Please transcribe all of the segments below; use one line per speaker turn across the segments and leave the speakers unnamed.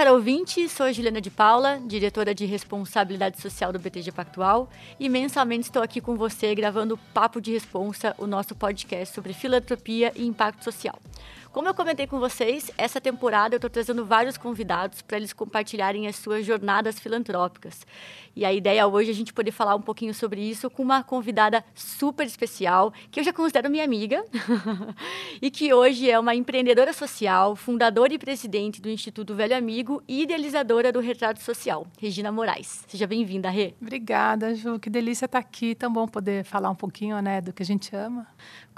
caro ouvinte, sou a Juliana de Paula, diretora de responsabilidade social do BTG Pactual, e mensalmente estou aqui com você gravando Papo de Responsa, o nosso podcast sobre filantropia e impacto social. Como eu comentei com vocês, essa temporada eu estou trazendo vários convidados para eles compartilharem as suas jornadas filantrópicas. E a ideia hoje é a gente poder falar um pouquinho sobre isso com uma convidada super especial, que eu já considero minha amiga, e que hoje é uma empreendedora social, fundadora e presidente do Instituto Velho Amigo e idealizadora do Retrato Social, Regina Moraes. Seja bem-vinda, Rê.
Obrigada, Ju. Que delícia estar aqui. Tão bom poder falar um pouquinho né, do que a gente ama.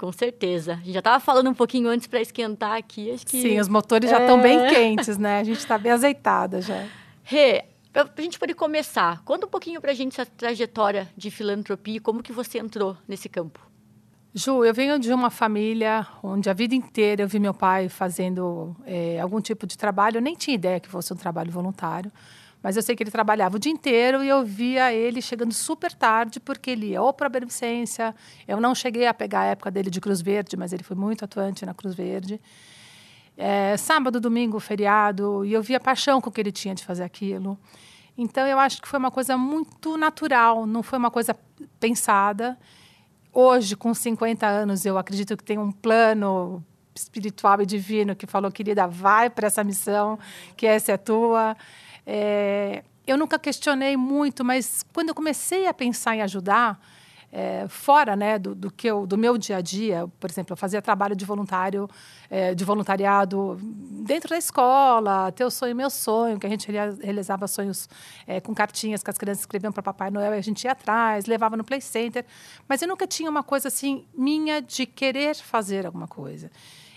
Com certeza. A gente já estava falando um pouquinho antes para esquentar aqui. Acho que...
Sim, os motores já estão é... bem quentes, né? A gente está bem azeitada já.
Rê, para a gente poder começar, conta um pouquinho para a gente essa trajetória de filantropia e como que você entrou nesse campo.
Ju, eu venho de uma família onde a vida inteira eu vi meu pai fazendo é, algum tipo de trabalho. Eu nem tinha ideia que fosse um trabalho voluntário, mas eu sei que ele trabalhava o dia inteiro e eu via ele chegando super tarde, porque ele ia ou para a beneficência. Eu não cheguei a pegar a época dele de Cruz Verde, mas ele foi muito atuante na Cruz Verde. É, sábado, domingo, feriado, e eu via a paixão com que ele tinha de fazer aquilo. Então, eu acho que foi uma coisa muito natural, não foi uma coisa pensada. Hoje, com 50 anos, eu acredito que tem um plano espiritual e divino que falou, querida, vai para essa missão, que essa é tua. É, eu nunca questionei muito, mas quando eu comecei a pensar em ajudar, é, fora né, do, do, que eu, do meu dia a dia, por exemplo, eu fazia trabalho de voluntário, é, de voluntariado dentro da escola, teu sonho, meu sonho, que a gente realizava sonhos é, com cartinhas que as crianças escreviam para Papai Noel, e a gente ia atrás, levava no Play Center, mas eu nunca tinha uma coisa assim minha de querer fazer alguma coisa.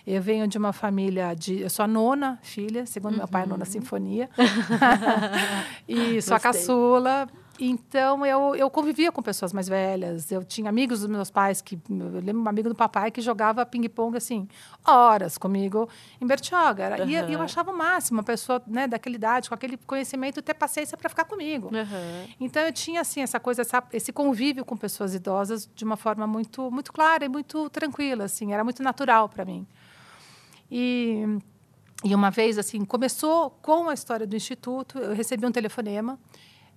Eu venho de uma família de. Eu sou a nona filha, segundo uhum. meu pai, a nona uhum. sinfonia. e sou a caçula. Então, eu, eu convivia com pessoas mais velhas. Eu tinha amigos dos meus pais, que eu lembro um amigo do papai que jogava ping-pong, assim, horas comigo em Bertioga. Uhum. E eu achava o máximo uma pessoa né, daquela idade, com aquele conhecimento, ter paciência para ficar comigo. Uhum. Então, eu tinha, assim, essa coisa, essa, esse convívio com pessoas idosas de uma forma muito, muito clara e muito tranquila, assim. Era muito natural para mim. E... E uma vez, assim, começou com a história do Instituto, eu recebi um telefonema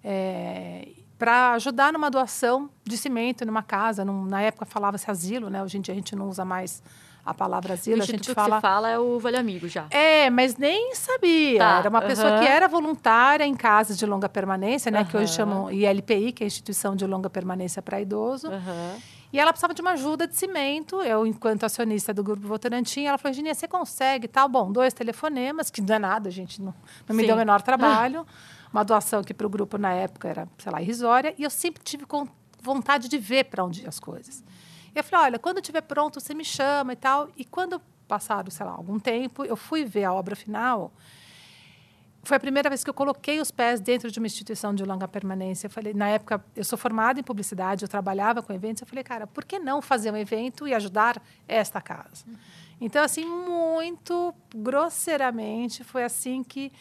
é, para ajudar numa doação de cimento numa casa. Num, na época falava-se asilo, né? Hoje em dia a gente não usa mais a palavra asilo.
A gente fala... que fala é o Vale Amigo já.
É, mas nem sabia. Tá, era uma pessoa que era voluntária em casas de longa permanência, né? Que hoje chamam ILPI, que é a Instituição de Longa Permanência para Idoso. E ela precisava de uma ajuda de cimento. Eu, enquanto acionista do Grupo Votorantim, ela falou, Ginia, você consegue? Tal, bom, dois telefonemas, que não é nada, gente, não, não me deu o menor trabalho. uma doação que para o grupo na época era, sei lá, irrisória, e eu sempre tive vontade de ver para onde as coisas. Eu falei, olha, quando estiver pronto, você me chama e tal. E quando passaram, sei lá, algum tempo, eu fui ver a obra final. Foi a primeira vez que eu coloquei os pés dentro de uma instituição de longa permanência. Eu falei, na época, eu sou formada em publicidade, eu trabalhava com eventos. Eu falei, cara, por que não fazer um evento e ajudar esta casa? Então, assim, muito grosseiramente, foi assim que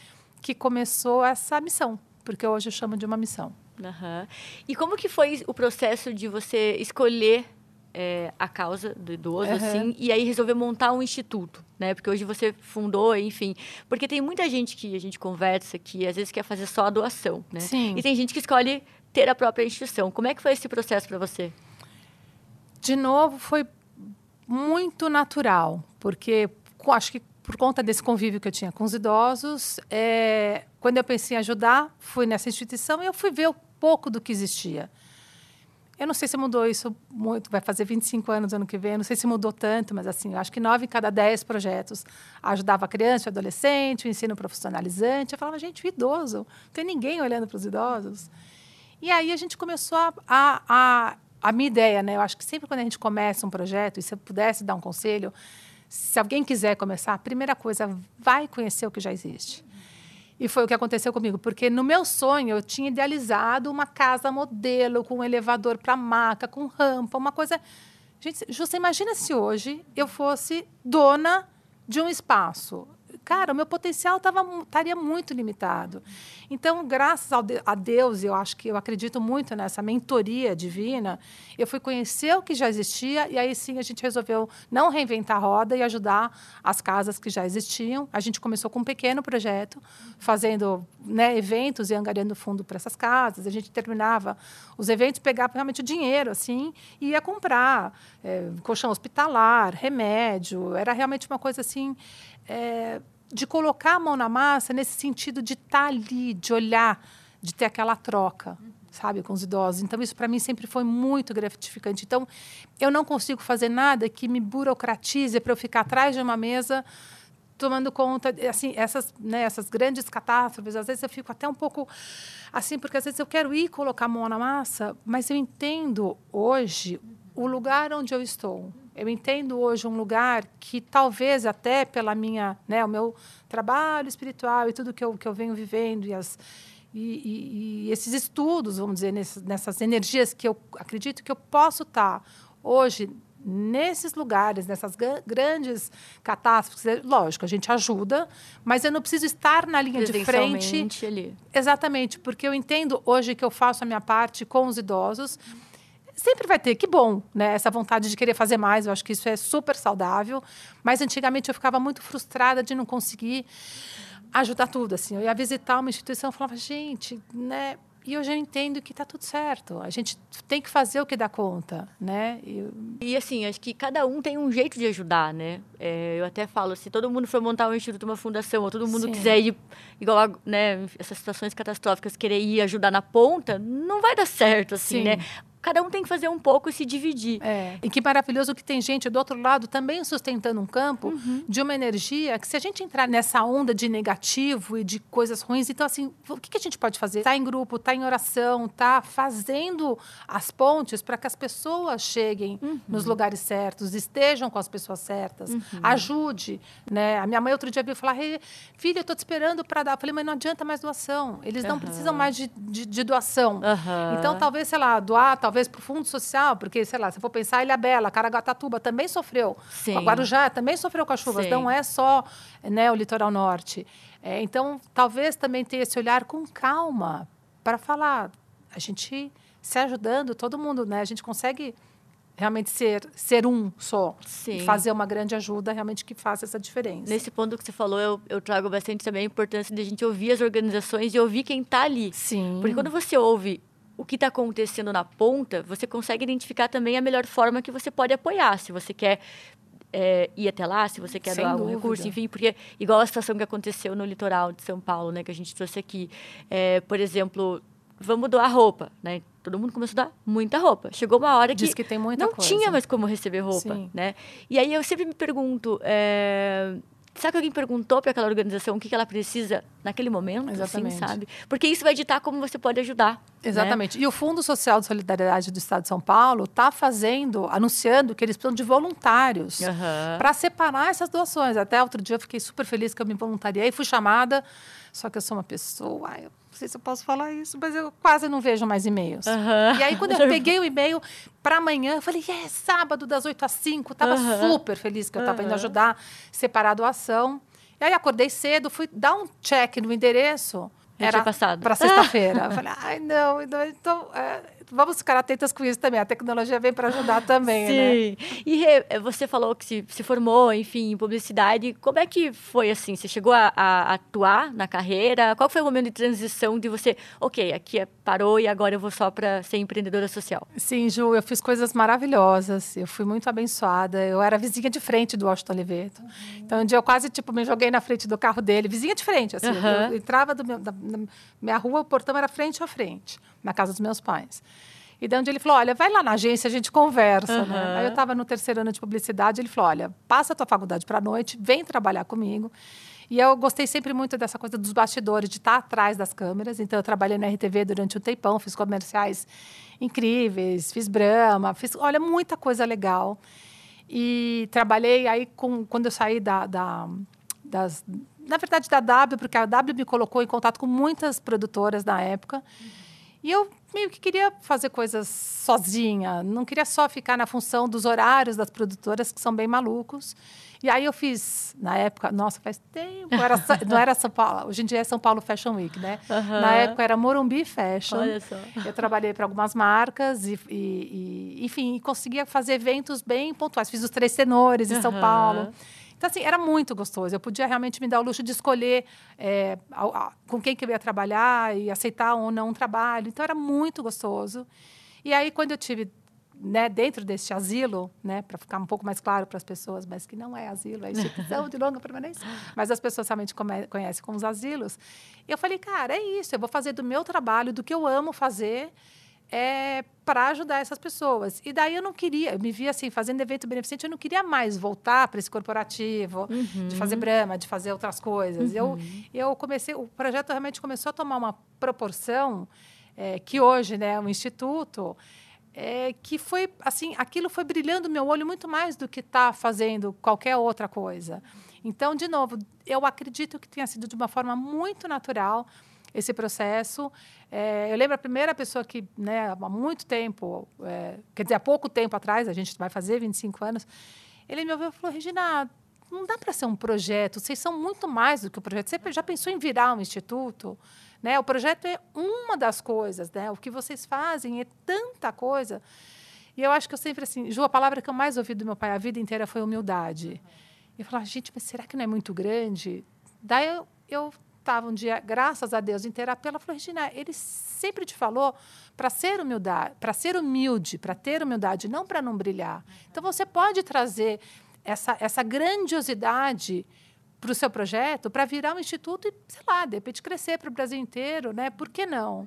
que começou essa missão, porque hoje eu chamo de uma missão.
Uhum. E como que foi o processo de você escolher é, a causa do idoso, uhum. assim, e aí resolver montar um instituto, né? Porque hoje você fundou, enfim. Porque tem muita gente que a gente conversa que às vezes quer fazer só a doação, né?
Sim.
E tem gente que escolhe ter a própria instituição. Como é que foi esse processo para você?
De novo, foi muito natural, porque acho que por conta desse convívio que eu tinha com os idosos, é, quando eu pensei em ajudar, fui nessa instituição e eu fui ver um pouco do que existia. Eu não sei se mudou isso muito, vai fazer 25 anos ano que vem, eu não sei se mudou tanto, mas assim, acho que nove em cada dez projetos ajudava a criança, o adolescente, o ensino profissionalizante. Eu falava, gente, o idoso, não tem ninguém olhando para os idosos. E aí a gente começou a, a, a, a minha ideia, né? Eu acho que sempre quando a gente começa um projeto, e se eu pudesse dar um conselho, se alguém quiser começar, a primeira coisa, vai conhecer o que já existe. E foi o que aconteceu comigo, porque no meu sonho eu tinha idealizado uma casa modelo, com um elevador para maca, com rampa, uma coisa. Gente, você imagina se hoje eu fosse dona de um espaço. Cara, o meu potencial tava, estaria muito limitado. Então, graças a Deus, eu acho que eu acredito muito nessa mentoria divina, eu fui conhecer o que já existia e aí sim a gente resolveu não reinventar a roda e ajudar as casas que já existiam. A gente começou com um pequeno projeto, fazendo né, eventos e angariando fundo para essas casas. A gente terminava os eventos, pegava realmente o dinheiro assim e ia comprar é, colchão hospitalar, remédio. Era realmente uma coisa assim. É, de colocar a mão na massa nesse sentido de estar tá ali, de olhar, de ter aquela troca, sabe, com os idosos. Então, isso para mim sempre foi muito gratificante. Então, eu não consigo fazer nada que me burocratize para eu ficar atrás de uma mesa tomando conta, assim, essas, né, essas grandes catástrofes, às vezes eu fico até um pouco assim, porque às vezes eu quero ir colocar a mão na massa, mas eu entendo hoje o lugar onde eu estou. Eu entendo hoje um lugar que talvez até pela minha, né, o meu trabalho espiritual e tudo que eu, que eu venho vivendo e, as, e, e, e esses estudos, vamos dizer, nessas, nessas energias que eu acredito que eu posso estar hoje nesses lugares, nessas grandes catástrofes, lógico, a gente ajuda, mas eu não preciso estar na linha de frente.
Ali.
Exatamente, porque eu entendo hoje que eu faço a minha parte com os idosos sempre vai ter, que bom, né? Essa vontade de querer fazer mais, eu acho que isso é super saudável. Mas antigamente eu ficava muito frustrada de não conseguir ajudar tudo, assim. Eu ia visitar uma instituição e falava, gente, né? E hoje eu entendo que está tudo certo. A gente tem que fazer o que dá conta, né?
E, e assim, acho que cada um tem um jeito de ajudar, né? É, eu até falo, se todo mundo for montar um instituto, uma fundação, ou todo mundo Sim. quiser ir, igual a, né, essas situações catastróficas, querer ir ajudar na ponta, não vai dar certo, assim, Sim. né? Cada um tem que fazer um pouco e se dividir.
É. E que maravilhoso que tem gente do outro lado também sustentando um campo uhum. de uma energia que se a gente entrar nessa onda de negativo e de coisas ruins, então assim, o que, a gente pode fazer? Tá em grupo, tá em oração, tá fazendo as pontes para que as pessoas cheguem uhum. nos lugares certos, estejam com as pessoas certas, uhum. ajude, né? A minha mãe outro dia veio falar, hey, filha, eu tô te esperando para dar. Eu falei, mas não adianta mais doação. Eles não precisam mais de, de, de doação. Então, talvez, sei lá, doar, talvez para o Fundo Social, porque, sei lá, se for pensar, Ilha Bela, Caraguatatuba também sofreu. Sim. A Guarujá também sofreu com as chuvas, Sim. não é só né, o litoral norte. É, então, talvez também ter esse olhar com calma para falar, a gente se ajudando, todo mundo, né? A gente consegue realmente ser, ser um só. Sim. Fazer uma grande ajuda realmente que faça essa diferença.
Nesse ponto que você falou, eu, eu trago bastante também a importância de a gente ouvir as organizações e ouvir quem está ali.
Sim.
Porque quando você ouve o que está acontecendo na ponta, você consegue identificar também a melhor forma que você pode apoiar. Se você quer é, ir até lá, se você quer Sem dar algum dúvida. recurso, enfim, porque igual a situação que aconteceu no litoral de São Paulo, né, que a gente trouxe aqui, é, por exemplo, vamos doar roupa, né? Todo mundo começou a dar muita roupa. Chegou uma hora
que,
que
não
coisa. tinha mais como receber roupa, Sim. né? E aí eu sempre me pergunto, é, Será que alguém perguntou para aquela organização o que, ela precisa naquele momento? Assim, Exatamente. Assim, sabe? Porque isso vai ditar como você pode ajudar. Né?
Exatamente. Né? E o Fundo Social de Solidariedade do Estado de São Paulo está fazendo, anunciando que eles precisam de voluntários uhum. para separar essas doações. Até outro dia eu fiquei super feliz que eu me voluntariei, fui chamada, só que eu sou uma pessoa. Não sei se eu posso falar isso, mas eu quase não vejo mais e-mails. Uhum. E aí, quando eu peguei o e-mail para amanhã, eu falei, é sábado das 8 às 5. Tava uhum. super feliz que eu estava indo ajudar, separar a doação. E aí acordei cedo, fui dar um check no endereço.
Era passado.
Para sexta-feira. eu falei, ai, não, então. então é, vamos ficar atentas com isso também. A tecnologia vem para ajudar também,
Sim.
né?
E você falou que se, se formou, enfim, em publicidade. Como é que foi assim? Você chegou a, a, atuar na carreira? Qual foi o momento de transição de você, ok, aqui é, parou e agora eu vou só para ser empreendedora social?
Sim, Ju, eu fiz coisas maravilhosas. Eu fui muito abençoada. Eu era vizinha de frente do Washington Oliveto. Uhum. Então, um dia eu quase tipo, me joguei na frente do carro dele, vizinha de frente. Assim, uhum. Eu entrava do meu, da, da minha rua, o portão era frente a frente, na casa dos meus pais. E daí onde ele falou, olha, vai lá na agência, a gente conversa, uhum. né? Aí eu estava no terceiro ano de publicidade, ele falou, olha, passa a tua faculdade para a noite, vem trabalhar comigo. E eu gostei sempre muito dessa coisa dos bastidores, de estar atrás das câmeras. Então, eu trabalhei na RTV durante um tempão, fiz comerciais incríveis, fiz Brahma, fiz, olha, muita coisa legal. E trabalhei aí com, quando eu saí da, da das, na verdade, da W, porque a W me colocou em contato com muitas produtoras na época. Uhum. E eu meio que queria fazer coisas sozinha, não queria só ficar na função dos horários das produtoras, que são bem malucos. E aí eu fiz, na época, nossa, faz tempo, era, não era São Paulo, hoje em dia é São Paulo Fashion Week, né? Uhum. Na época era Morumbi Fashion.
Olha só.
Eu trabalhei para algumas marcas e, e, e, enfim, conseguia fazer eventos bem pontuais. Fiz os Três Tenores em uhum. São Paulo. Então, assim, era muito gostoso. Eu podia realmente me dar o luxo de escolher é, a, a, com quem que eu ia trabalhar e aceitar ou não um trabalho. Então, era muito gostoso. E aí, quando eu tive né, dentro deste asilo, né, para ficar um pouco mais claro para as pessoas, mas que não é asilo, é instituição de longa permanência, mas as pessoas realmente conhecem como os asilos. Eu falei, cara, é isso, eu vou fazer do meu trabalho, do que eu amo fazer, é, para ajudar essas pessoas. E daí eu não queria, eu me via assim, fazendo evento beneficente, eu não queria mais voltar para esse corporativo, uhum. de fazer brama, de fazer outras coisas. Uhum. Eu, eu comecei, o projeto realmente começou a tomar uma proporção é, que hoje, né, o Instituto é, que foi assim, aquilo foi brilhando meu olho muito mais do que estar tá fazendo qualquer outra coisa. Então, de novo, eu acredito que tenha sido de uma forma muito natural esse processo. É, eu lembro a primeira pessoa que, né, há muito tempo, é, quer dizer, há pouco tempo atrás, a gente vai fazer 25 anos, ele me ouviu e falou: Regina, não dá para ser um projeto, vocês são muito mais do que o um projeto. Você já pensou em virar um instituto? Né? O projeto é uma das coisas, né? O que vocês fazem é tanta coisa. E eu acho que eu sempre assim, Ju, a palavra que eu mais ouvi do meu pai a vida inteira foi humildade. Eu falava, gente, mas será que não é muito grande? Daí eu, eu estava um dia, graças a Deus, em terapia, ela falou, Regina, ele sempre te falou para ser humildade, para ser humilde, para ter humildade, não para não brilhar. Então você pode trazer essa, essa grandiosidade para o seu projeto, para virar um instituto e, sei lá, de repente crescer para o Brasil inteiro, né? Por que não?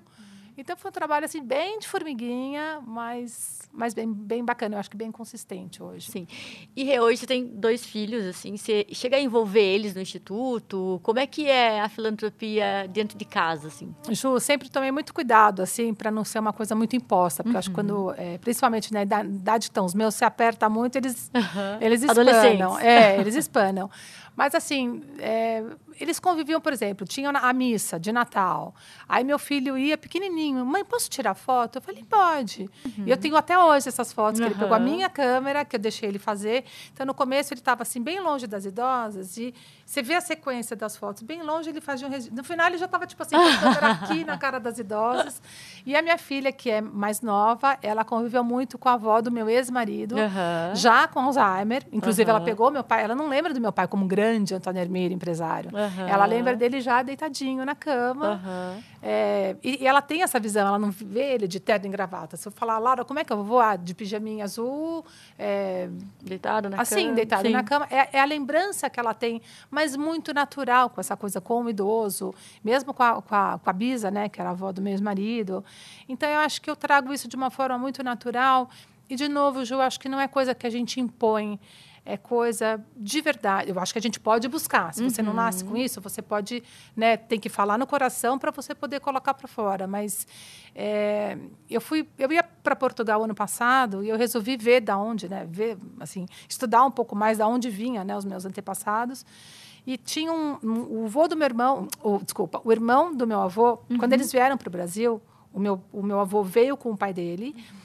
Então foi um trabalho assim bem de formiguinha, mas, mas bem, bem bacana, eu acho que bem consistente hoje.
Sim. E hoje você tem dois filhos, assim, você chega a envolver eles no instituto? Como é que é a filantropia dentro de casa, assim?
Ju, sempre tomei muito cuidado, assim, para não ser uma coisa muito imposta, porque uhum. acho que quando, uhum. é, principalmente na idade que estão os meus, se aperta muito, eles, uhum. eles espanam. É, eles espanam. Mas, assim, é, eles conviviam, por exemplo, tinham a missa de Natal. Aí meu filho ia pequenininho, mãe, posso tirar foto? Eu falei, pode. Uhum. E eu tenho até hoje essas fotos, que uhum. ele pegou a minha câmera, que eu deixei ele fazer. Então, no começo, ele estava assim, bem longe das idosas, e você vê a sequência das fotos, bem longe, ele fazia um registro. No final, ele já estava, tipo assim, com a câmera aqui na cara das idosas. E a minha filha, que é mais nova, ela conviveu muito com a avó do meu ex-marido, uhum. já com Alzheimer. Inclusive, ela pegou meu pai, ela não lembra do meu pai como grande Antônio Hermírio, empresário. Uhum. Ela lembra dele já deitadinho na cama. Uhum. É, e, e, ela tem essa visão, ela não vê ele de terno e gravata. Se eu falar, Laura, como é que eu vou voar de pijaminha azul? É,
deitado na
assim,
cama.
deitado Sim. na cama. É, é, a lembrança que ela tem, mas muito natural com essa coisa com o idoso, mesmo com a, com a, com a Bisa, né, que era a avó do meu ex-marido. Então, eu acho que eu trago isso de uma forma muito natural. E, de novo, Ju, acho que não é coisa que a gente impõe é coisa de verdade. Eu acho que a gente pode buscar. Se você uhum. não nasce com isso, você pode, né, tem que falar no coração para você poder colocar para fora. Mas é, eu fui, eu ia para Portugal ano passado e eu resolvi ver da onde, né, ver, assim, estudar um pouco mais da onde vinha, né, os meus antepassados. E tinha um, um o avô do meu irmão, o, desculpa, o irmão do meu avô, uhum. quando eles vieram para o Brasil, o meu, o meu avô veio com o pai dele. Uhum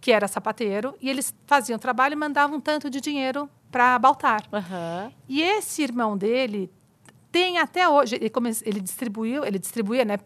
que era sapateiro, e eles faziam trabalho e mandavam um tanto de dinheiro para Baltar. Uhum. E esse irmão dele tem até hoje, ele, come, ele distribuiu, ele distribuía, né,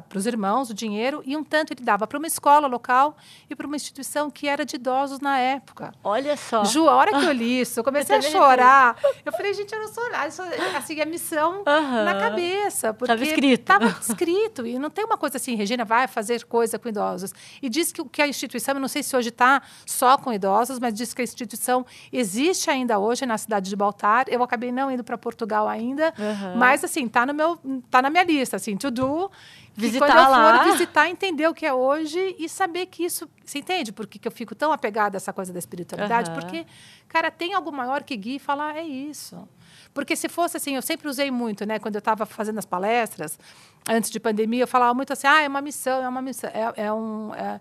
para os irmãos o dinheiro e um tanto ele dava para uma escola local e para uma instituição que era de idosos na época.
Olha só.
Ju, a hora que eu li isso, eu comecei a chorar. Eu falei, gente, eu não sou nada. Isso, assim, a missão uhum. na cabeça.
Estava escrito.
Estava escrito. E não tem uma coisa assim, Regina vai fazer coisa com idosos. E diz que, que a instituição, eu não sei se hoje está só com idosos, mas diz que a instituição existe ainda hoje na cidade de Baltar. Eu acabei não indo para Portugal ainda, uhum. mas assim, está no meu, tá na minha lista, assim, to do visitar quando eu lá. for visitar, entender o que é hoje e saber que isso. Você entende por que, que eu fico tão apegada a essa coisa da espiritualidade? Uhum. Porque, cara, tem algo maior que guia e falar, é isso. Porque se fosse assim, eu sempre usei muito, né? Quando eu estava fazendo as palestras, antes de pandemia, eu falava muito assim, ah, é uma missão, é uma missão, é, é um. É...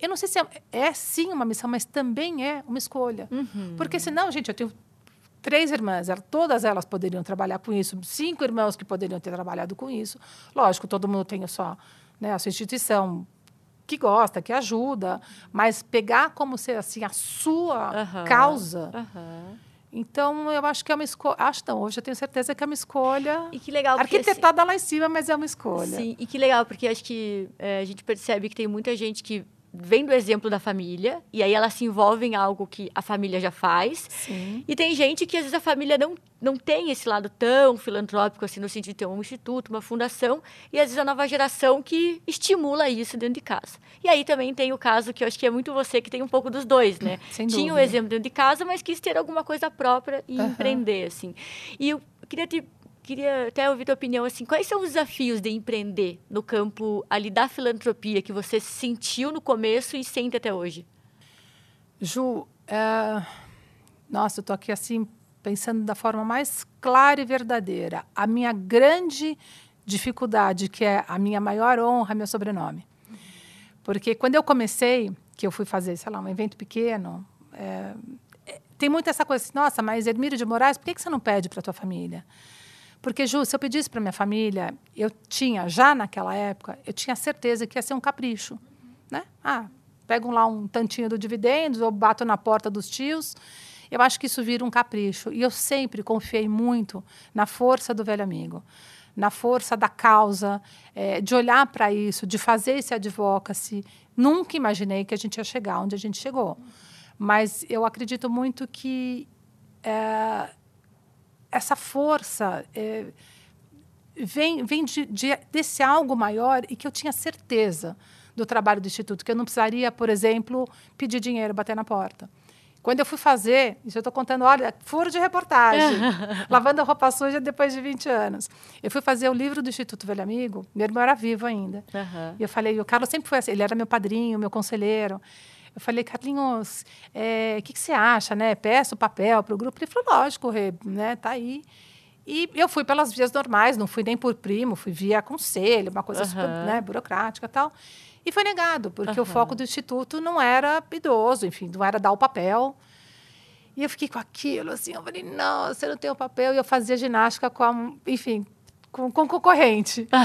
eu não sei se é, é, sim uma missão, mas também é uma escolha. Uhum. Porque senão, gente, eu tenho três irmãs, todas elas poderiam trabalhar com isso, cinco irmãos que poderiam ter trabalhado com isso. Lógico, todo mundo tem a sua, né, a sua instituição que gosta, que ajuda, mas pegar como ser assim a sua
Aham,
causa.
aham.
Então eu acho que é uma escolha. Acho não, hoje eu tenho certeza que é uma escolha
E que legal, porque assim,
arquitetada lá em cima, mas é uma escolha.
Sim, e que legal, porque acho que é, a gente percebe que tem muita gente que vem do exemplo da família, e aí ela se envolve em algo que a família já faz.
Sim.
E tem gente que às vezes a família não, não tem esse lado tão filantrópico, assim, no sentido de ter um instituto, uma fundação, e às vezes a nova geração que estimula isso dentro de casa. E aí também tem o caso que eu acho que é muito você que tem um pouco dos dois, né?
Sem
Tinha o
dúvida.
exemplo dentro de casa, mas quis ter alguma coisa própria e
Aham.
empreender, assim. E eu queria te queria até ouvir tua opinião assim, quais são os desafios de empreender no campo ali da filantropia que você sentiu no começo e sente até hoje?
Ju, é, nossa, eu estou aqui assim pensando da forma mais clara e verdadeira. A minha grande dificuldade, que é a minha maior honra, é meu sobrenome. Porque quando eu comecei, que eu fui fazer, sei lá, um evento pequeno, é, é, tem muito essa coisa assim, nossa, mas Edmiro de Moraes, por que, que você não pede para tua família? Porque, Ju, se eu pedisse para minha família, eu tinha, já naquela época, eu tinha certeza que ia ser um capricho. Né? Ah, pego lá um tantinho do dividendos, ou bato na porta dos tios. Eu acho que isso vira um capricho. E eu sempre confiei muito na força do velho amigo, na força da causa, eh, de olhar para isso, de fazer esse advocacy. Nunca imaginei que a gente ia chegar onde a gente chegou. Mas eu acredito muito que eh, essa força eh, vem, vem de, de- desse algo maior e que eu tinha certeza do trabalho do Instituto, que eu não precisaria, por exemplo, pedir dinheiro, bater na porta. Quando eu fui fazer, isso eu estou contando, olha, furo de reportagem, lavando a roupa suja depois de 20 anos. Eu fui fazer o livro do Instituto Velho Amigo, meu irmão era vivo ainda.
Aham.
E eu falei, o Carlos sempre foi assim, ele era meu padrinho, meu conselheiro. Eu falei, Carlinhos, eh, o que, que você acha, né? Peço o papel para o grupo. Ele falou, lógico, Rê, né? Tá aí. E eu fui pelas vias normais, não fui nem por primo, fui via conselho, uma coisa super
Aham.
né, burocrática e tal. E foi negado, porque o
Aham.
foco do Instituto não era idoso, enfim, não era dar o papel. E eu fiquei com aquilo, assim, eu falei, não, você não tem o papel. E eu fazia ginástica com, a, enfim, com, com concorrente.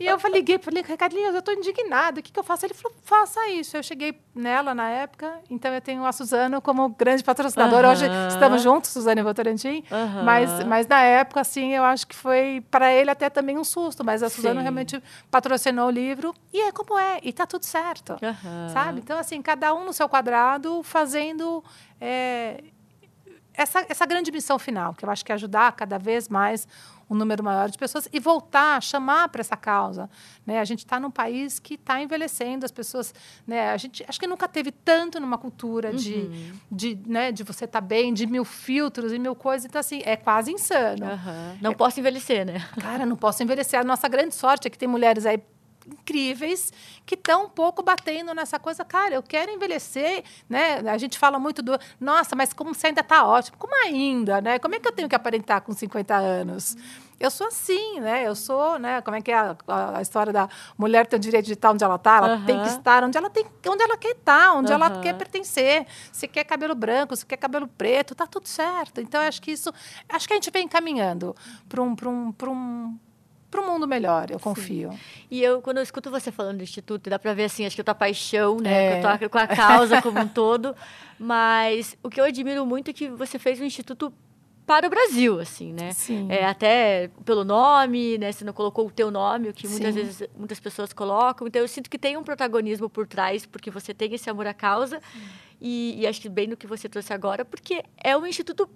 E eu falei, liguei, falei, Carlinhos, eu estou indignada, o que, que eu faço? Ele falou, faça isso. Eu cheguei nela na época, então eu tenho a Suzano como grande patrocinadora. Hoje
Aham.
estamos juntos, Suzano e Votorantim,
Aham.
mas, mas na época, assim, eu acho que foi para ele até também um susto, mas a Suzano
Sim.
realmente patrocinou o livro, e é como é, e tá tudo certo,
Aham.
sabe? Então, assim, cada um no seu quadrado, fazendo é, essa, essa grande missão final, que eu acho que é ajudar cada vez mais um número maior de pessoas e voltar, chamar para essa causa. Né? A gente está num país que está envelhecendo, as pessoas. Né? A gente acho que nunca teve tanto numa cultura de,
Uhum.
de, né, de você estar bem, de mil filtros e mil coisas. Então, assim, é quase insano.
Aham. Não posso envelhecer, né?
Cara, não posso envelhecer. A nossa grande sorte é que tem mulheres aí incríveis que estão um pouco batendo nessa coisa. Cara, eu quero envelhecer, né? A gente fala muito do, nossa, mas como você ainda está ótimo. Como ainda, né? Como é que eu tenho que aparentar com 50 anos? Eu sou assim, né? Eu sou, né? Como é que é a, a- a história da mulher ter o direito de estar onde ela está? Ela tem que estar onde ela tem, onde ela quer estar, onde ela
Aham.
quer pertencer. Se quer cabelo branco, se quer cabelo preto, tá tudo certo. Então acho que isso, acho que a gente vem caminhando para um, para um, para um, para um mundo melhor. Eu confio.
E eu, quando eu escuto você falando do Instituto, dá pra ver, assim, acho que a tua paixão, né?
É.
A tua- com a causa como um todo. Mas o que eu admiro muito é que você fez um Instituto para o Brasil, assim, né?
Sim.
É, até pelo nome, né? Você não colocou o teu nome, o que muitas
Sim.
vezes muitas pessoas colocam. Então, eu sinto que tem um protagonismo por trás, porque você tem esse amor à causa. E, e acho que bem no que você trouxe agora, porque é um instituto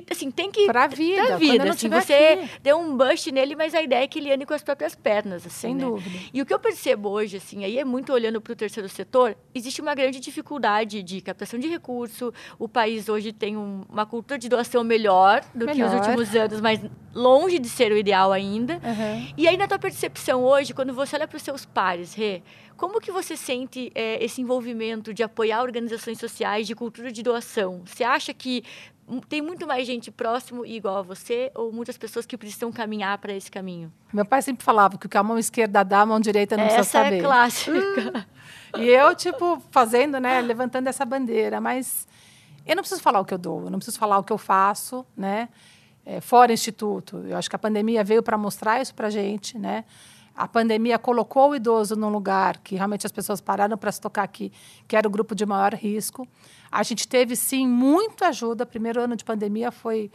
que, assim, tem que...
Pra vida,
Pra vida, assim, você
aqui.
deu um bust nele, mas a ideia é que ele ande com as próprias pernas, assim,
Sem
né?
dúvida.
E o que eu percebo hoje, assim, aí é muito olhando para o terceiro setor, existe uma grande dificuldade de captação de recurso. O país hoje tem um- uma cultura de doação melhor do que
Melhor.
os últimos anos, mas longe de ser o ideal ainda.
Uhum.
E aí, na tua percepção hoje, quando você olha para os seus pares, Rê, como que você sente eh, esse envolvimento de apoiar organizações sociais, de cultura de doação? Você acha que tem muito mais gente próximo e igual a você, ou muitas pessoas que precisam caminhar para esse caminho?
Meu pai sempre falava que o que a mão esquerda dá, a mão direita não precisa
Essa
saber.
é clássica.
E eu, tipo, fazendo, né, levantando essa bandeira. Mas eu não preciso falar o que eu dou, eu não preciso falar o que eu faço, né? É, fora instituto. Eu acho que a pandemia veio para mostrar isso para gente, né? A pandemia colocou o idoso num lugar que realmente as pessoas pararam para se tocar aqui, que era o grupo de maior risco. A gente teve, sim, muita ajuda. Primeiro ano de pandemia foi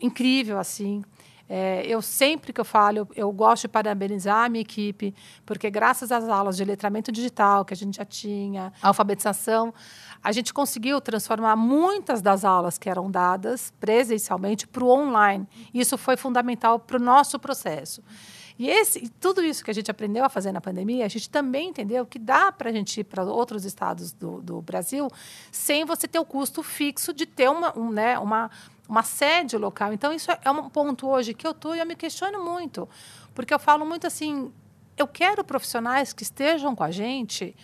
incrível, assim. É, eu sempre que eu falo, eu, eu, gosto de parabenizar a minha equipe, porque graças às aulas de letramento digital que a gente já tinha, alfabetização, a gente conseguiu transformar muitas das aulas que eram dadas presencialmente para o online. Isso foi fundamental para o nosso processo. E esse, tudo isso que a gente aprendeu a fazer na pandemia, a gente também entendeu que dá para a gente ir para outros estados do, do, Brasil sem você ter o custo fixo de ter uma, um, né, uma, uma sede local. Então, isso é um ponto hoje que eu estou e eu me questiono muito. Porque eu falo muito assim, eu quero profissionais que estejam com a gente,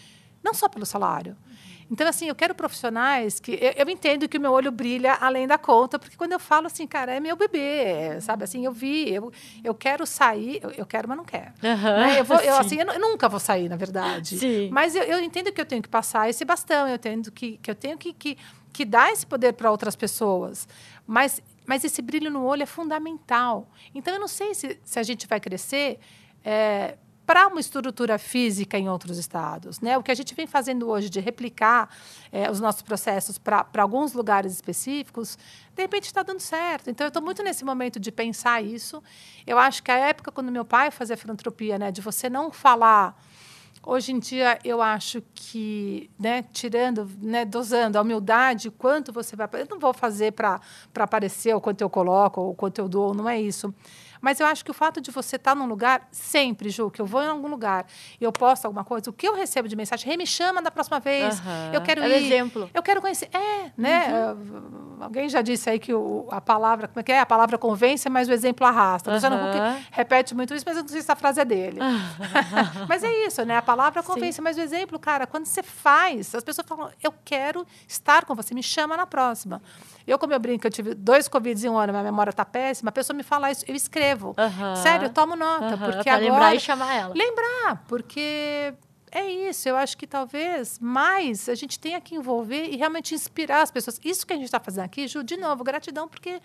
não só pelo salário, então, assim, eu quero profissionais que. Eu, eu, entendo que o meu olho brilha além da conta, porque quando eu falo assim, cara, é meu bebê, sabe? Assim, eu vi, eu, eu quero sair, eu, eu quero, mas não quero. Uhum, né? Eu, vou, eu, assim, eu, nunca vou sair, na verdade. Sim. Mas eu, eu entendo que eu tenho que passar esse bastão, eu entendo que, que eu tenho que, que, que dar esse poder para outras pessoas. Mas, mas esse brilho no olho é fundamental. Então, eu não sei se, se a gente vai crescer. É, para uma estrutura física em outros estados. Né? O que a gente vem fazendo hoje de replicar é, os nossos processos para alguns lugares específicos, de repente está dando certo. Então, eu estou muito nesse momento de pensar isso. Eu acho que a época quando meu pai fazia filantropia, né, de você não falar. Hoje em dia, eu acho que, né, tirando, né, dosando a humildade, quanto você vai. Eu não vou fazer para aparecer o quanto eu coloco, ou quanto eu dou, não é isso. Mas eu acho que o fato de você estar tá num lugar, sempre, Ju, que eu vou em algum lugar e eu posto alguma coisa, o que eu recebo de mensagem, Rê, me chama da próxima vez, uhum. eu quero é ir. exemplo. Eu quero conhecer. É, né? Uhum. Alguém já disse aí que o, a palavra, como é que é? A palavra convence, mas o exemplo arrasta. Uhum. Você não repete muito isso, mas eu não sei se a frase é dele. mas é isso, né? A palavra convence, Sim. mas o exemplo, cara, quando você faz, as pessoas falam, eu quero estar com você, me chama na próxima. Eu, como eu brinco, eu tive dois Covid em um ano, minha memória está péssima, a pessoa me fala isso, eu escrevo. Uhum. Sério, tomo nota. Uhum. Porque pra agora,
lembrar e chamar ela.
Lembrar, porque é isso. Eu acho que talvez mais a gente tenha que envolver e realmente inspirar as pessoas. Isso que a gente está fazendo aqui, Ju, de novo, gratidão, porque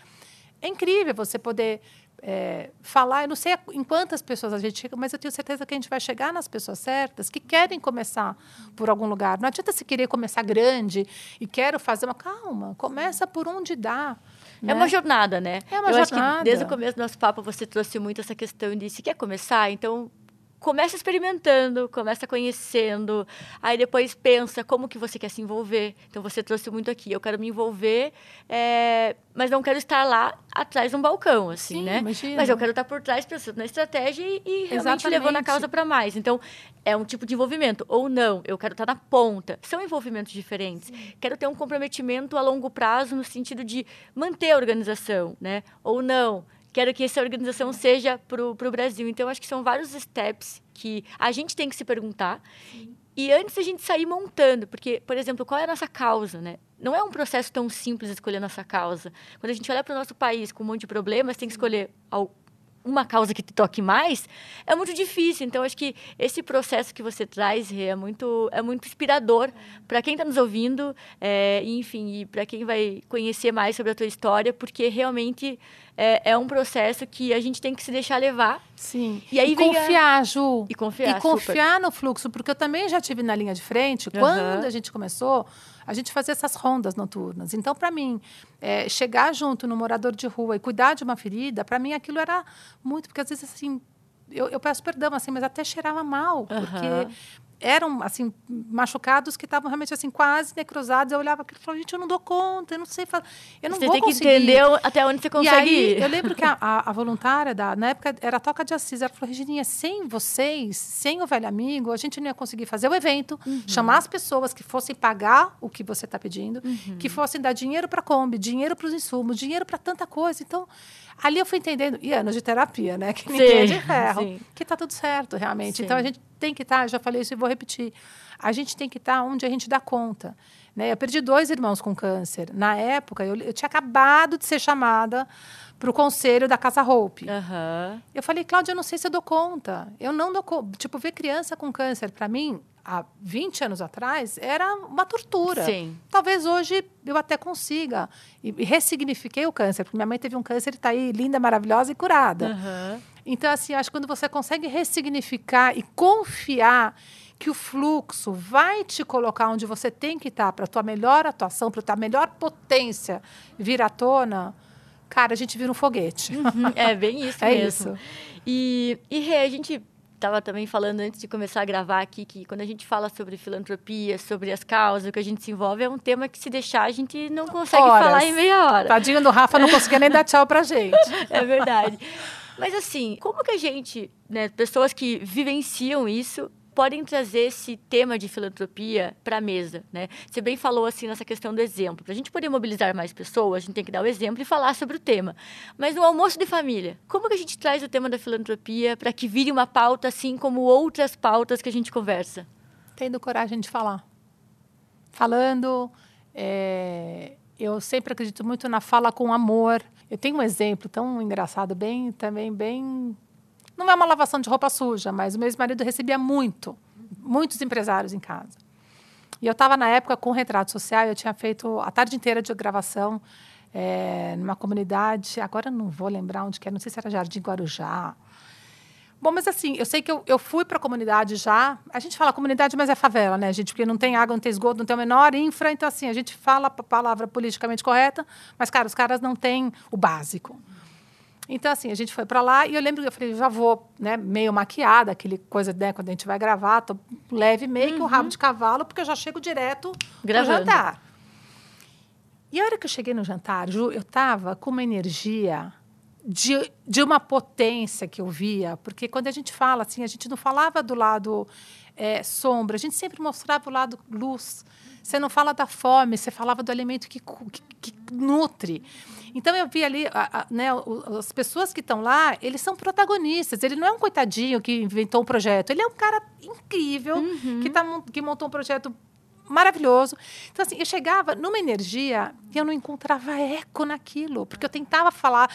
é incrível você poder é, falar. Eu não sei em quantas pessoas a gente chega, mas eu tenho certeza que a gente vai chegar nas pessoas certas que querem começar por algum lugar. Não adianta se querer começar grande e quero fazer uma. Calma, começa por onde dá.
Né? É uma jornada, né? É uma eu jornada. Desde o começo do nosso papo você trouxe muito essa questão de se quer começar, então começa experimentando, começa conhecendo, aí depois pensa como que você quer se envolver. Então você trouxe muito aqui, eu quero me envolver, é, mas não quero estar lá atrás de um balcão, assim, Sim, né? Imagina. Mas eu quero estar por trás pensando na estratégia e, e realmente Exatamente. levando a causa para mais. Então é um tipo de envolvimento ou não. Eu quero estar na ponta. São envolvimentos diferentes. Sim. Quero ter um comprometimento a longo prazo no sentido de manter a organização, né? Ou não quero que essa organização seja para o Brasil. Então, acho que são vários steps que a gente tem que se perguntar. Sim. E antes a gente sair montando, porque, por exemplo, qual é a nossa causa, né? Não é um processo tão simples escolher a nossa causa. Quando a gente olha para o nosso país com um monte de problemas, tem que escolher uma causa que te toque mais, é muito difícil. Então, acho que esse processo que você traz é muito, é muito inspirador para quem está nos ouvindo, é, enfim, e para quem vai conhecer mais sobre a tua história, porque realmente é, é, um processo que a gente tem que se deixar levar.
Sim. E aí e confiar, a... Ju.
E confiar.
E confiar super. no fluxo, porque eu também já tive na linha de frente. Uhum. Quando a gente começou, a gente fazia essas rondas noturnas. Então, para mim, é, chegar junto no morador de rua e cuidar de uma ferida, para mim aquilo era muito, porque às vezes assim eu, eu, peço perdão, assim, mas até cheirava mal, porque eram assim machucados que estavam realmente assim quase necrosados. Eu olhava aquilo e falava, gente, eu não dou conta, eu não sei falar, eu não
você
vou
tem que entender até onde você consegue.
E aí, eu lembro que a, a, a, voluntária da na época era a Toca de Assis, ela falou, Regininha, sem vocês, sem o velho amigo, a gente não ia conseguir fazer o evento, uhum. chamar as pessoas que fossem pagar o que você está pedindo, uhum. que fossem dar dinheiro para a Kombi, dinheiro para os insumos, dinheiro para tanta coisa. Então Ali eu fui entendendo, e anos de terapia, né? Que ninguém é de ferro, sim. que está tudo certo, realmente. Sim. Então a gente tem que estar, tá, já falei isso e vou repetir, a gente tem que estar tá onde a gente dá conta. Né? Eu perdi dois irmãos com câncer. Na época, eu, eu tinha acabado de ser chamada para o conselho da Casa Hope. Uhum. Eu falei, Cláudia, eu não sei se eu dou conta. Eu não dou conta. Tipo, ver criança com câncer, para mim, há 20 anos atrás, era uma tortura. Sim. Talvez hoje eu até consiga. E ressignifiquei o câncer, porque minha mãe teve um câncer e está aí linda, maravilhosa e curada. Uhum. Então, assim, acho que quando você consegue ressignificar e confiar que o fluxo vai te colocar onde você tem que estar para a tua melhor atuação, para a tua melhor potência vir à tona, cara, a gente vira um foguete.
Uhum, é bem isso
é
mesmo.
Isso.
E, e Rê, a gente estava também falando antes de começar a gravar aqui que quando a gente fala sobre filantropia, sobre as causas, o que a gente se envolve, é um tema que se deixar a gente não consegue
Horas.
falar em meia hora.
Tadinho do Rafa não conseguia nem dar tchau pra gente.
É verdade. Mas assim, como que a gente, né, pessoas que vivenciam isso, podem trazer esse tema de filantropia para a mesa, né? Você bem falou assim nessa questão do exemplo. Para a gente poder mobilizar mais pessoas, a gente tem que dar o exemplo e falar sobre o tema. Mas no almoço de família, como que a gente traz o tema da filantropia para que vire uma pauta assim como outras pautas que a gente conversa?
Tendo coragem de falar. Falando, é, eu sempre acredito muito na fala com amor. Eu tenho um exemplo tão engraçado, bem também bem não é uma lavação de roupa suja, mas o meu ex-marido recebia muito, muitos empresários em casa. E eu estava na época com o retrato social, eu tinha feito a tarde inteira de gravação é, numa comunidade, agora não vou lembrar onde que era, não sei se era Jardim Guarujá. Bom, mas assim, eu sei que eu, eu fui para a comunidade já. A gente fala comunidade, mas é favela, né, gente? Porque não tem água, não tem esgoto, não tem o menor infra. Então, assim, a gente fala a palavra politicamente correta, mas, cara, os caras não têm o básico. Então, assim, a gente foi para lá e eu lembro que eu falei, já vou, né, meio maquiada, aquele coisa, né, quando a gente vai gravar, tô leve make, uhum. um rabo de cavalo, porque eu já chego direto Gravando. no jantar. E a hora que eu cheguei no jantar, Ju, eu tava com uma energia de, de uma potência que eu via, porque quando a gente fala assim, a gente não falava do lado é, sombra, a gente sempre mostrava o lado luz. Você não fala da fome, você falava do alimento que, que, que nutre. Então eu vi ali, a, a, né, as pessoas que estão lá, eles são protagonistas. Ele não é um coitadinho que inventou um projeto. Ele é um cara incrível uhum. que, tá, que montou um projeto maravilhoso. Então, assim, eu chegava numa energia e eu não encontrava eco naquilo, porque eu tentava falar.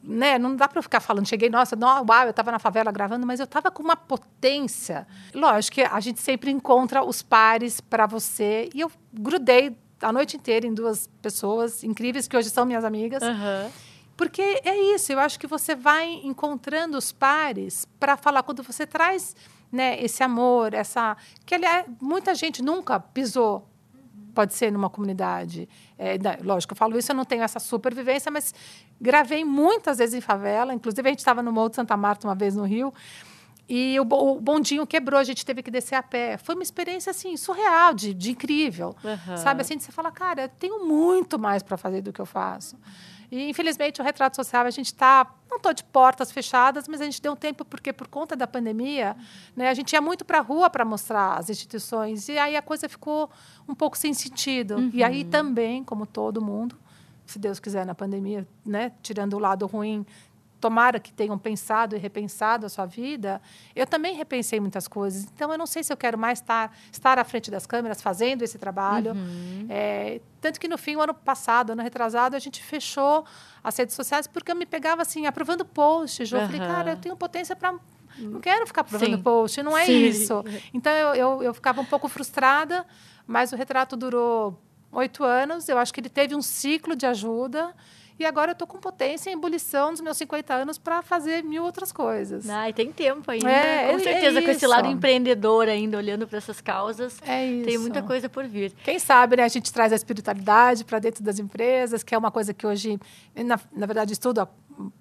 Né, não dá para eu ficar falando, cheguei, nossa, não, uau, eu estava na favela gravando, mas eu estava com uma potência. Lógico que a gente sempre encontra os pares para você, e eu grudei a noite inteira em duas pessoas incríveis que hoje são minhas amigas. Uhum. Porque é isso, eu acho que você vai encontrando os pares para falar quando você traz né, esse amor, essa. que aliás, muita gente nunca pisou, pode ser numa comunidade. É, lógico, eu falo isso, eu não tenho essa supervivência, mas gravei muitas vezes em favela, inclusive a gente estava no Morro de Santa Marta uma vez no Rio. E o, o, bondinho quebrou, a gente teve que descer a pé. Foi uma experiência assim surreal, de, de incrível, uhum. sabe? Assim, você fala, cara, eu tenho muito mais para fazer do que eu faço. E infelizmente o retrato social a gente está não estou de portas fechadas, mas a gente deu um tempo porque por conta da pandemia, né, a gente ia muito para a rua para mostrar as instituições e aí a coisa ficou um pouco sem sentido. Uhum. E aí também, como todo mundo, se Deus quiser na pandemia, né, tirando o lado ruim, tomara que tenham pensado e repensado a sua vida, eu também repensei muitas coisas. Então, eu não sei se eu quero mais estar, estar à frente das câmeras fazendo esse trabalho. Uhum. É, tanto que, no fim, o ano passado, ano retrasado, a gente fechou as redes sociais porque eu me pegava, assim, aprovando posts. Eu uhum. falei, cara, eu tenho potência para... Não quero ficar aprovando Sim. post, não é Sim. isso. Então, eu, eu, eu ficava um pouco frustrada, mas o retrato durou oito anos. Eu acho que ele teve um ciclo de ajuda e agora eu estou com potência em ebulição nos meus 50 anos para fazer mil outras coisas.
Ah, e tem tempo ainda. É, com é certeza, é com esse lado empreendedor ainda, olhando para essas causas. É isso. Tem muita coisa por vir.
Quem sabe, né? A gente traz a espiritualidade para dentro das empresas, que é uma coisa que hoje, na, na verdade, estudo há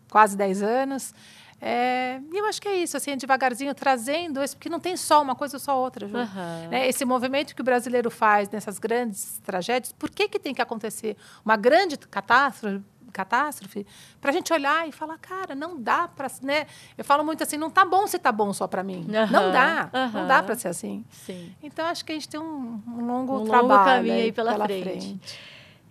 quase 10 anos. É, e eu acho que é isso, assim, devagarzinho trazendo isso, porque não tem só uma coisa ou só outra. Uhum. Né? Esse movimento que o brasileiro faz nessas grandes tragédias, por que, que tem que acontecer uma grande catástrofe catástrofe, para a gente olhar e falar, cara, não dá para, né? Eu falo muito assim, não tá bom se tá bom só para mim. Uhum, não dá, uhum. não dá para ser assim. Sim. Então acho que a gente tem um, um longo
um
trabalho
longo caminho aí pela, pela frente. frente.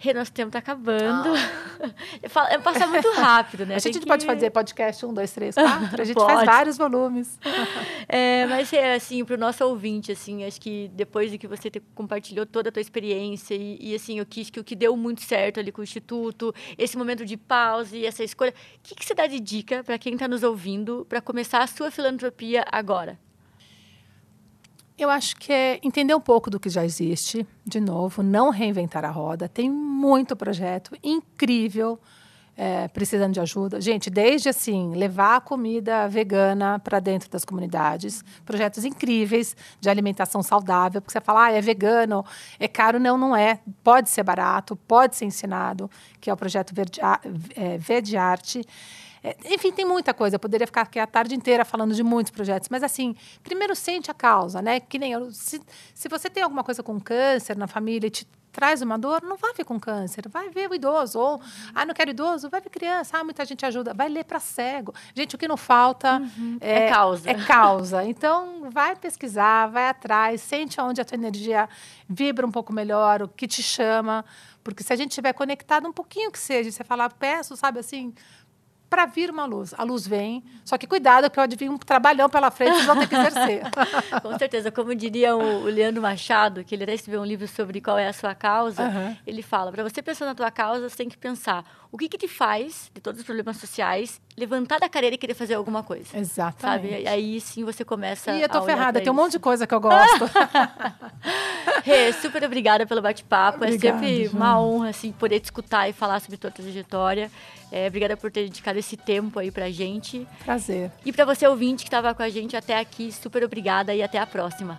Rê, nosso tempo está acabando. Ah. Passa muito rápido, né?
A gente que... pode fazer podcast um, dois, três, quatro. A gente faz vários volumes.
É, mas, assim, para o nosso ouvinte, assim, acho que depois de que você compartilhou toda a tua experiência e, e, assim, eu quis que o que deu muito certo ali com o Instituto, esse momento de pausa e essa escolha, o que, que você dá de dica para quem está nos ouvindo para começar a sua filantropia agora?
Eu acho que é entender um pouco do que já existe, de novo, não reinventar a roda. Tem muito projeto incrível é, precisando de ajuda. Gente, desde assim, levar comida vegana para dentro das comunidades, projetos incríveis de alimentação saudável, porque você fala, ah, é vegano, é caro. Não, não é. Pode ser barato, pode ser ensinado, que é o projeto Verde, é, Verde Arte. É, enfim, tem muita coisa. Eu poderia ficar aqui a tarde inteira falando de muitos projetos. Mas, assim, primeiro sente a causa, né? Que nem eu, se, se você tem alguma coisa com câncer na família e te traz uma dor, não vai ver com câncer, vai ver o idoso. Ou, ah, não quero idoso, vai ver criança. Ah, muita gente ajuda. Vai ler para cego. Gente, o que não falta
uhum. é, é, causa.
É causa. Então, vai pesquisar, vai atrás, sente onde a tua energia vibra um pouco melhor, o que te chama. Porque se a gente estiver conectado um pouquinho que seja, você falar, peço, sabe assim, para vir uma luz. A luz vem, só que cuidado, que pode vir um trabalhão pela frente, vocês vão ter que exercer.
Com certeza. Como diria o, Leandro Machado, que ele até escreveu um livro sobre qual é a sua causa, uhum. ele fala, para você pensar na tua causa, você tem que pensar o que, que te faz, de todos os problemas sociais, levantar da cadeira e querer fazer alguma coisa?
Exatamente.
Sabe? E aí sim você começa.
E eu tô ferrada, tem um monte de coisa que eu gosto.
Rê, super obrigada pelo bate-papo. É sempre uma honra assim, poder te escutar e falar sobre tua trajetória. É, obrigada por ter dedicado esse tempo aí pra gente.
Prazer.
E para você ouvinte que estava com a gente até aqui, super obrigada e até a próxima.